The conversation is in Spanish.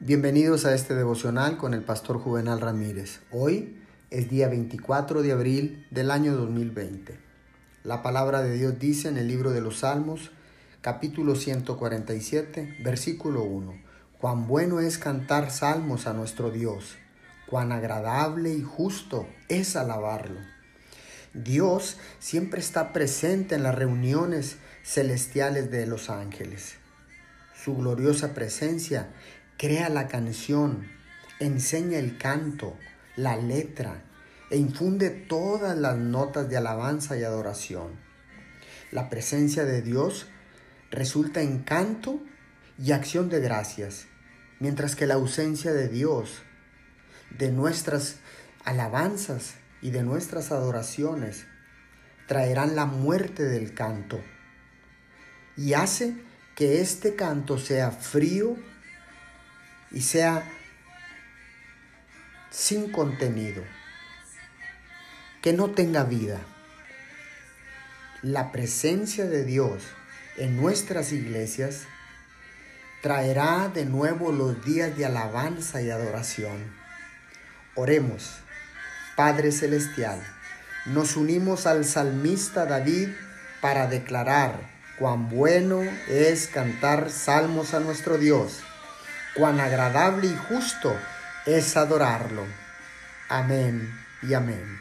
Bienvenidos a este devocional con el pastor Juvenal Ramírez. Hoy es día 24 de abril del año 2020. La palabra de Dios dice en el libro de los Salmos, capítulo 147, versículo 1. Cuán bueno es cantar salmos a nuestro Dios, cuán agradable y justo es alabarlo. Dios siempre está presente en las reuniones celestiales de los ángeles. Su gloriosa presencia crea la canción, enseña el canto, la letra e infunde todas las notas de alabanza y adoración. La presencia de Dios resulta en canto y acción de gracias, mientras que la ausencia de Dios, de nuestras alabanzas y de nuestras adoraciones, traerán la muerte del canto y hace que este canto sea frío y sea sin contenido, que no tenga vida. La presencia de Dios en nuestras iglesias traerá de nuevo los días de alabanza y adoración. Oremos, Padre Celestial, nos unimos al salmista David para declarar cuán bueno es cantar salmos a nuestro Dios cuán agradable y justo es adorarlo. Amén y amén.